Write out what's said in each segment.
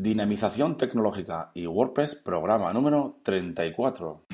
Dinamización tecnológica y WordPress, programa número 34.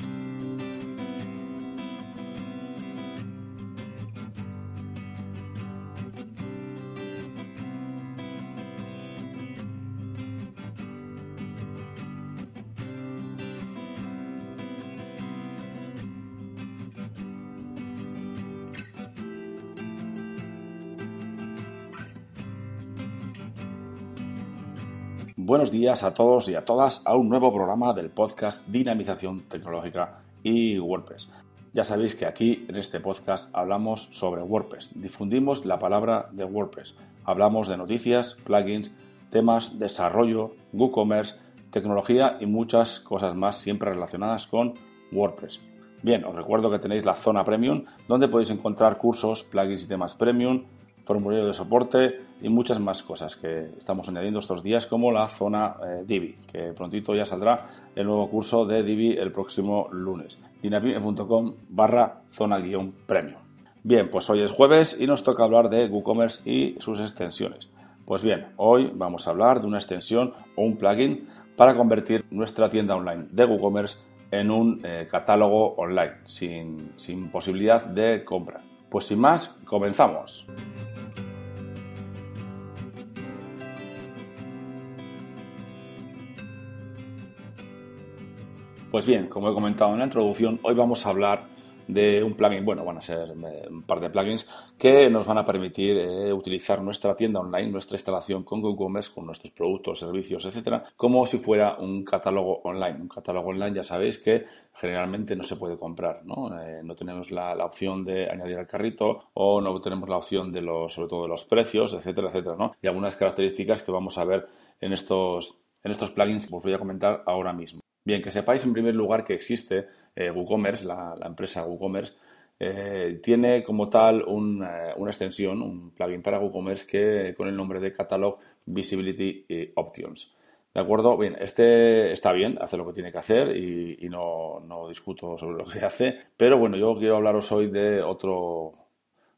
Buenos días a todos y a todas a un nuevo programa del podcast Dinamización Tecnológica y WordPress. Ya sabéis que aquí en este podcast hablamos sobre WordPress, difundimos la palabra de WordPress, hablamos de noticias, plugins, temas, desarrollo, WooCommerce, tecnología y muchas cosas más siempre relacionadas con WordPress. Bien, os recuerdo que tenéis la zona premium donde podéis encontrar cursos, plugins y temas premium, formulario de soporte y muchas más cosas que estamos añadiendo estos días, como la zona eh, Divi, que prontito ya saldrá el nuevo curso de Divi el próximo lunes. dinapime.com barra zona guion premium. Bien, pues hoy es jueves y nos toca hablar de WooCommerce y sus extensiones. Pues bien, hoy vamos a hablar de una extensión o un plugin para convertir nuestra tienda online de WooCommerce en un eh, catálogo online sin, sin posibilidad de compra. Pues sin más, comenzamos. Pues bien, como he comentado en la introducción, hoy vamos a hablar de un plugin, bueno, van a ser eh, un par de plugins que nos van a permitir eh, utilizar nuestra tienda online, nuestra instalación con WooCommerce, con nuestros productos, servicios, etcétera, como si fuera un catálogo online. Un catálogo online ya sabéis que generalmente no se puede comprar, ¿no? Eh, no tenemos la, opción de añadir al carrito o no tenemos la opción de los, sobre todo de los precios, etcétera, etcétera, ¿no? Y algunas características que vamos a ver en estos, en estos plugins que os voy a comentar ahora mismo. Bien, que sepáis en primer lugar que existe eh, WooCommerce, la, empresa WooCommerce, eh, tiene como tal eh, una extensión, un plugin para WooCommerce que con el nombre de Catalog Visibility Options. ¿De acuerdo? Bien, este está bien, hace lo que tiene que hacer y, no, no, discuto sobre lo que hace, pero bueno, yo quiero hablaros hoy de otro,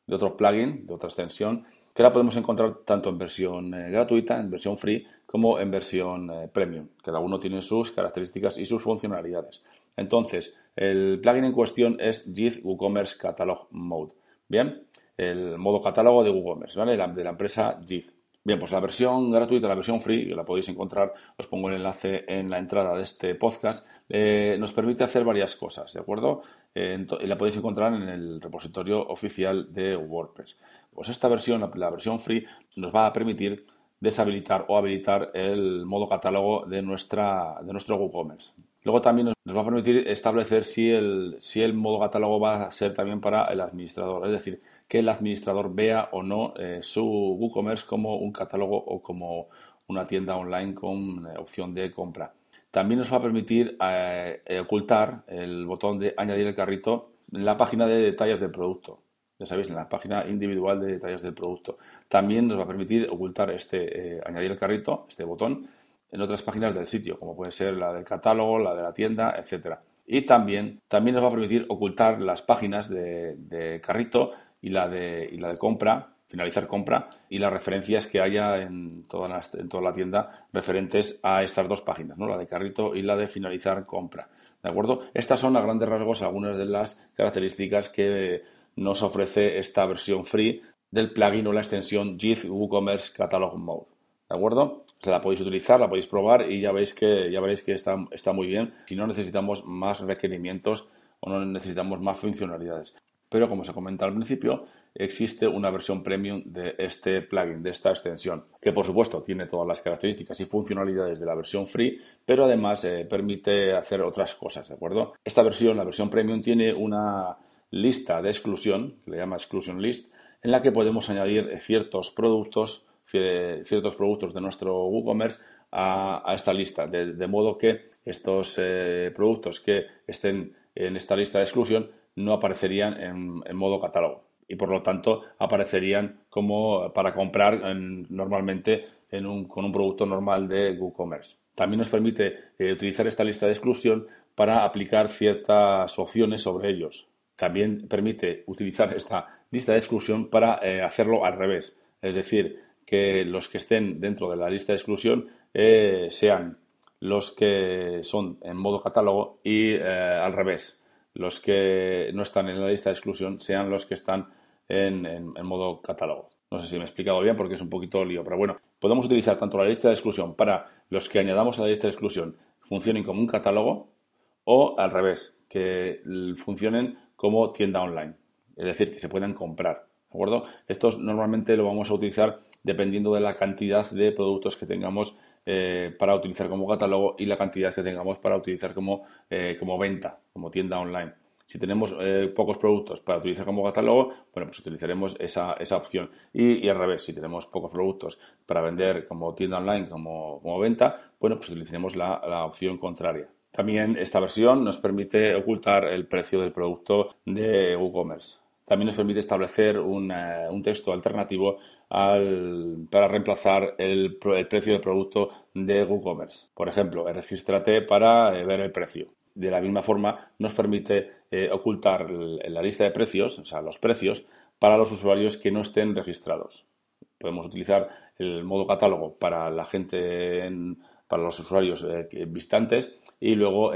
de otro plugin, de otra extensión, que la podemos encontrar tanto en versión gratuita, en versión free, como en versión eh, premium. Cada uno tiene sus características y sus funcionalidades. Entonces, el plugin en cuestión es JIT WooCommerce Catalog Mode. Bien, el modo catálogo de WooCommerce, ¿vale? de la empresa JIT. Bien, pues la versión gratuita, la versión free, que la podéis encontrar, os pongo el enlace en la entrada de este podcast, eh, nos permite hacer varias cosas, ¿de acuerdo? Eh, y la podéis encontrar en el repositorio oficial de WordPress. Pues esta versión, la versión free, nos va a permitir deshabilitar o habilitar el modo catálogo de, nuestra, de nuestro WooCommerce. Luego también nos va a permitir establecer si el, si el modo catálogo va a ser también para el administrador, es decir, que el administrador vea o no eh, su WooCommerce como un catálogo o como una tienda online con eh, opción de compra. También nos va a permitir eh, ocultar el botón de añadir el carrito en la página de detalles del producto ya sabéis, en la página individual de detalles del producto. También nos va a permitir ocultar este, eh, añadir el carrito, este botón, en otras páginas del sitio, como puede ser la del catálogo, la de la tienda, etcétera. Y también, también nos va a permitir ocultar las páginas de, carrito y la de, la de compra, finalizar compra, y las referencias que haya en toda, en toda la tienda referentes a estas dos páginas, ¿no? la de carrito y la de finalizar compra. ¿De acuerdo? Estas son a grandes rasgos algunas de las características que nos ofrece esta versión free del plugin o la extensión JIT WooCommerce Catalog Mode. ¿De acuerdo? Se la podéis utilizar, la podéis probar y ya veis que, ya veréis que está, está muy bien. Si no necesitamos más requerimientos o no necesitamos más funcionalidades. Pero como se comenta al principio, existe una versión premium de este plugin, de esta extensión, que por supuesto tiene todas las características y funcionalidades de la versión free, pero además eh, permite hacer otras cosas, ¿de acuerdo? Esta versión, la versión premium, tiene una lista de exclusión, que le llama exclusion list, en la que podemos añadir ciertos productos, ciertos productos de nuestro WooCommerce a, esta lista, de, modo que estos eh, productos que estén en esta lista de exclusión no aparecerían en, modo catálogo y por lo tanto aparecerían como para comprar normalmente con un producto normal de WooCommerce. También nos permite eh, utilizar esta lista de exclusión para aplicar ciertas opciones sobre ellos. También permite utilizar esta lista de exclusión para eh, hacerlo al revés. Es decir, que los que estén dentro de la lista de exclusión eh, sean los que son en modo catálogo y eh, al revés, los que no están en la lista de exclusión sean los que están en, modo catálogo. No sé si me he explicado bien porque es un poquito lío, pero bueno, podemos utilizar tanto la lista de exclusión para los que añadamos a la lista de exclusión funcionen como un catálogo o al revés, que funcionen como tienda online, es decir, que se puedan comprar. ¿De acuerdo? Estos normalmente lo vamos a utilizar dependiendo de la cantidad de productos que tengamos eh, para utilizar como catálogo y la cantidad que tengamos para utilizar como, eh, como venta, como tienda online. Si tenemos eh, pocos productos para utilizar como catálogo, bueno, pues utilizaremos esa, esa opción. Y, al revés, si tenemos pocos productos para vender como tienda online, como, como venta, bueno, pues utilizaremos la, la opción contraria. También esta versión nos permite ocultar el precio del producto de WooCommerce. También nos permite establecer un, texto alternativo para reemplazar el, precio del producto de WooCommerce. Por ejemplo, regístrate para eh, ver el precio. De la misma forma, nos permite eh, ocultar la lista de precios, o sea, los precios, para los usuarios que no estén registrados. Podemos utilizar el modo catálogo para la gente, para los usuarios eh, visitantes y luego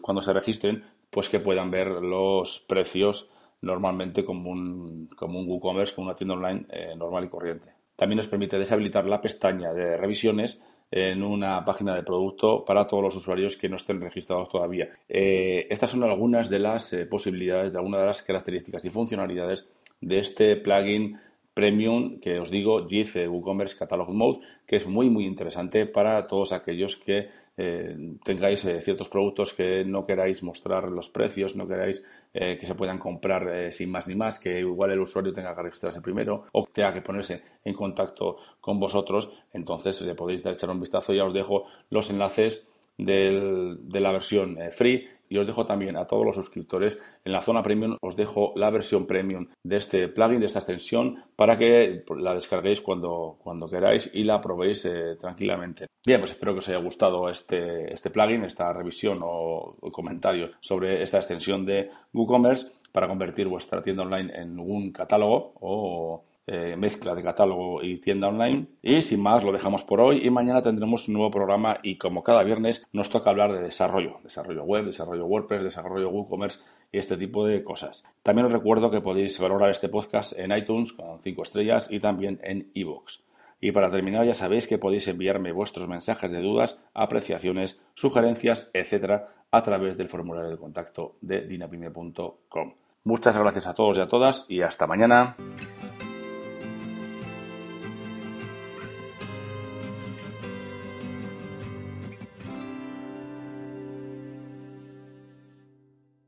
cuando se registren, pues que puedan ver los precios normalmente como un, como un WooCommerce, como una tienda online eh, normal y corriente. También nos permite deshabilitar la pestaña de revisiones en una página de producto para todos los usuarios que no estén registrados todavía. Eh, estas son algunas de las eh, posibilidades, de algunas de las características y funcionalidades de este plugin Premium que os digo, JIT WooCommerce Catalog Mode, que es muy muy interesante para todos aquellos que eh, tengáis eh, ciertos productos que no queráis mostrar los precios, no queráis eh, que se puedan comprar sin más ni más, que igual el usuario tenga que registrarse primero o tenga que ponerse en contacto con vosotros, entonces le podéis dar echar un vistazo. Ya os dejo los enlaces de la versión free y os dejo también a todos los suscriptores en la zona premium, os dejo la versión premium de este plugin, de esta extensión, para que la descarguéis cuando, cuando queráis y la probéis eh, tranquilamente. Bien, pues espero que os haya gustado este, este plugin, esta revisión o, comentario sobre esta extensión de WooCommerce para convertir vuestra tienda online en un catálogo o eh, mezcla de catálogo y tienda online. Y sin más, lo dejamos por hoy y mañana tendremos un nuevo programa y como cada viernes nos toca hablar de desarrollo, desarrollo web, desarrollo WordPress, desarrollo WooCommerce y este tipo de cosas. También os recuerdo que podéis valorar este podcast en iTunes con 5 estrellas y también en iVoox. Y para terminar, ya sabéis que podéis enviarme vuestros mensajes de dudas, apreciaciones, sugerencias, etcétera, a través del formulario de contacto de dinapime.com. Muchas gracias a todos y a todas y hasta mañana.